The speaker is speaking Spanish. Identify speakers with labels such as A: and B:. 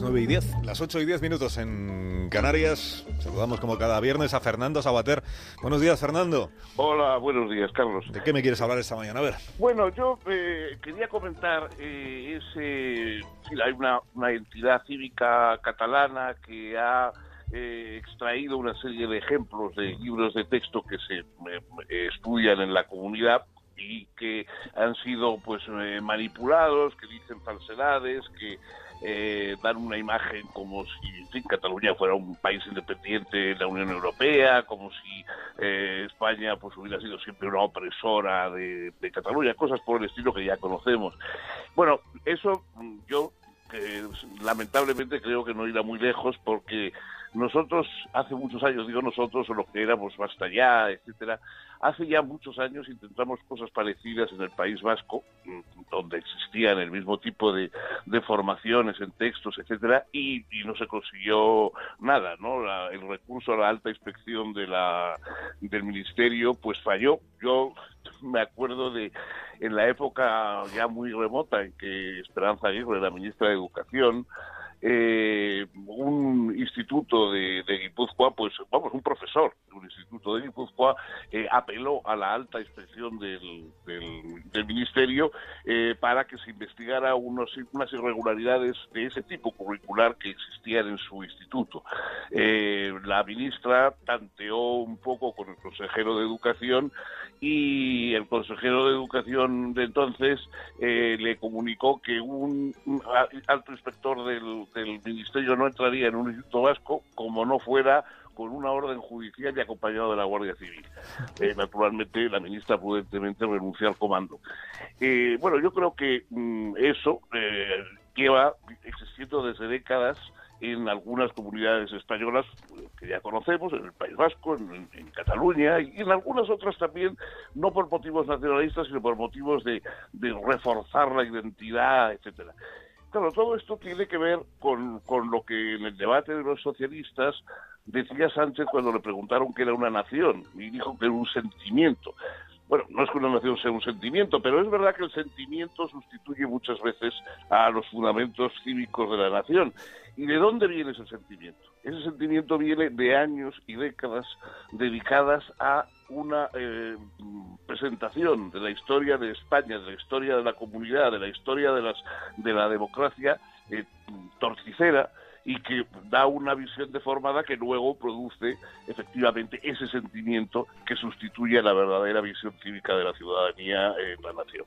A: 9 y 10, las 8 y 10 minutos en Canarias. Saludamos como cada viernes a Fernando Sabater. Buenos días, Fernando.
B: Hola, buenos días, Carlos.
A: ¿De qué me quieres hablar esta mañana? A ver.
B: Bueno, yo eh, quería comentar, eh, ese, hay una, una entidad cívica catalana que ha eh, extraído una serie de ejemplos de libros de texto que se eh, estudian en la comunidad y que han sido pues eh, manipulados, que dicen falsedades, que eh, dan una imagen como si Cataluña fuera un país independiente de la Unión Europea, como si eh, España pues hubiera sido siempre una opresora de, de, Cataluña, cosas por el estilo que ya conocemos. Bueno, eso yo lamentablemente creo que no irá muy lejos porque nosotros, hace muchos años, digo nosotros, o lo que éramos basta ya, etcétera, hace ya muchos años intentamos cosas parecidas en el País Vasco, mm, donde existían el mismo tipo de, de formaciones en textos, etcétera, y, y, no se consiguió nada, ¿no? La, el recurso a la alta inspección de la, del Ministerio, pues falló. Yo me acuerdo de en la época ya muy remota en que Esperanza Aguirre, la ministra de Educación, eh, un instituto de, de, Guipúzcoa, pues vamos, un profesor de un instituto de Guipúzcoa eh, apeló a la alta inspección del, del, Ministerio eh, para que se investigara unos, unas irregularidades de ese tipo curricular que existían en su instituto. Eh, la ministra tanteó un poco con el consejero de Educación y el consejero de Educación de entonces eh, le comunicó que un alto inspector del, del Ministerio no entraría en un instituto vasco como no fuera con una orden judicial y acompañado de la Guardia Civil. Eh, naturalmente, la ministra prudentemente renunció al comando. Eh, bueno, yo creo que mmm, eso eh, lleva existiendo desde décadas en algunas comunidades españolas que ya conocemos, en el País Vasco, en, en, Cataluña y en algunas otras también, no por motivos nacionalistas, sino por motivos de, de reforzar la identidad, etcétera. Claro, todo esto tiene que ver con, con, lo que en el debate de los socialistas decía Sánchez cuando le preguntaron qué era una nación y dijo que era un sentimiento. Bueno, no es que una nación sea un sentimiento, pero es verdad que el sentimiento sustituye muchas veces a los fundamentos cívicos de la nación. ¿Y de dónde viene ese sentimiento? Ese sentimiento viene de años y décadas dedicadas a una eh, presentación de la historia de España, de la historia de la comunidad, de la historia de, las, de la democracia eh, torticera y que da una visión deformada que luego produce efectivamente ese sentimiento que sustituye a la verdadera visión cívica de la ciudadanía en la nación.